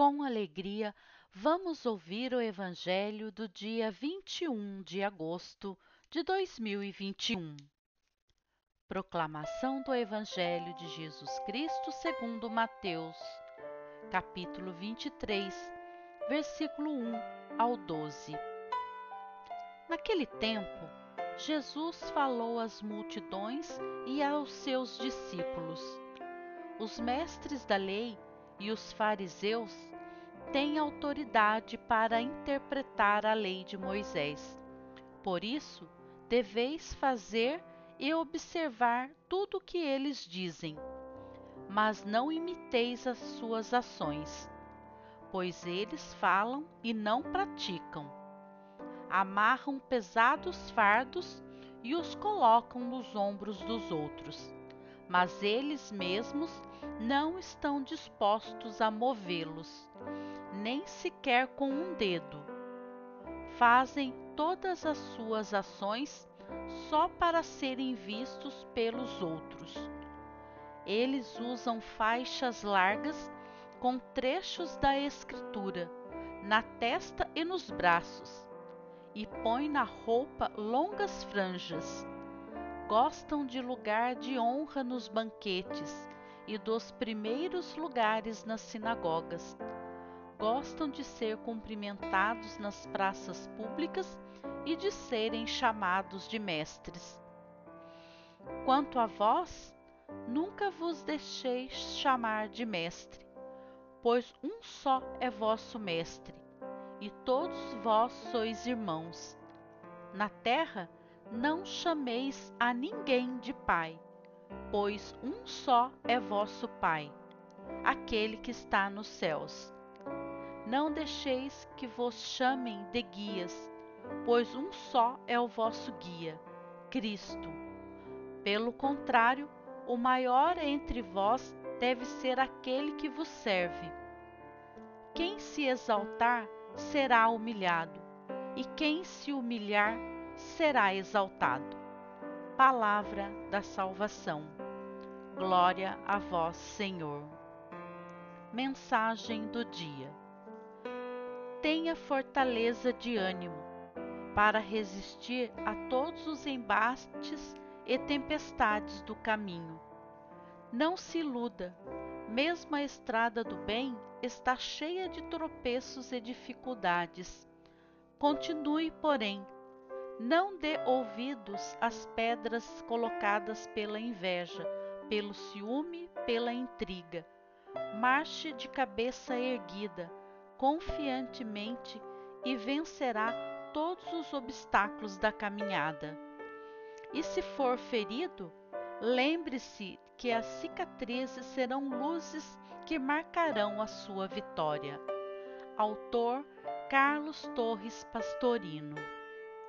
com alegria, vamos ouvir o Evangelho do dia 21 de agosto de 2021. Proclamação do Evangelho de Jesus Cristo segundo Mateus, capítulo 23, versículo 1 ao 12. Naquele tempo, Jesus falou às multidões e aos seus discípulos. Os mestres da lei e os fariseus têm autoridade para interpretar a lei de Moisés. Por isso, deveis fazer e observar tudo o que eles dizem, mas não imiteis as suas ações, pois eles falam e não praticam. Amarram pesados fardos e os colocam nos ombros dos outros mas eles mesmos não estão dispostos a movê-los, nem sequer com um dedo. Fazem todas as suas ações só para serem vistos pelos outros. Eles usam faixas largas com trechos da Escritura na testa e nos braços, e põem na roupa longas franjas gostam de lugar de honra nos banquetes e dos primeiros lugares nas sinagogas. Gostam de ser cumprimentados nas praças públicas e de serem chamados de mestres. Quanto a vós, nunca vos deixeis chamar de mestre, pois um só é vosso mestre, e todos vós sois irmãos. Na terra, não chameis a ninguém de pai, pois um só é vosso Pai, aquele que está nos céus. Não deixeis que vos chamem de guias, pois um só é o vosso guia, Cristo. Pelo contrário, o maior entre vós deve ser aquele que vos serve. Quem se exaltar será humilhado, e quem se humilhar será exaltado. Palavra da salvação. Glória a vós, Senhor. Mensagem do dia. Tenha fortaleza de ânimo para resistir a todos os embates e tempestades do caminho. Não se iluda, mesmo a estrada do bem está cheia de tropeços e dificuldades. Continue, porém, não dê ouvidos às pedras colocadas pela inveja, pelo ciúme, pela intriga. Marche de cabeça erguida, confiantemente e vencerá todos os obstáculos da caminhada. E se for ferido, lembre-se que as cicatrizes serão luzes que marcarão a sua vitória. Autor Carlos Torres Pastorino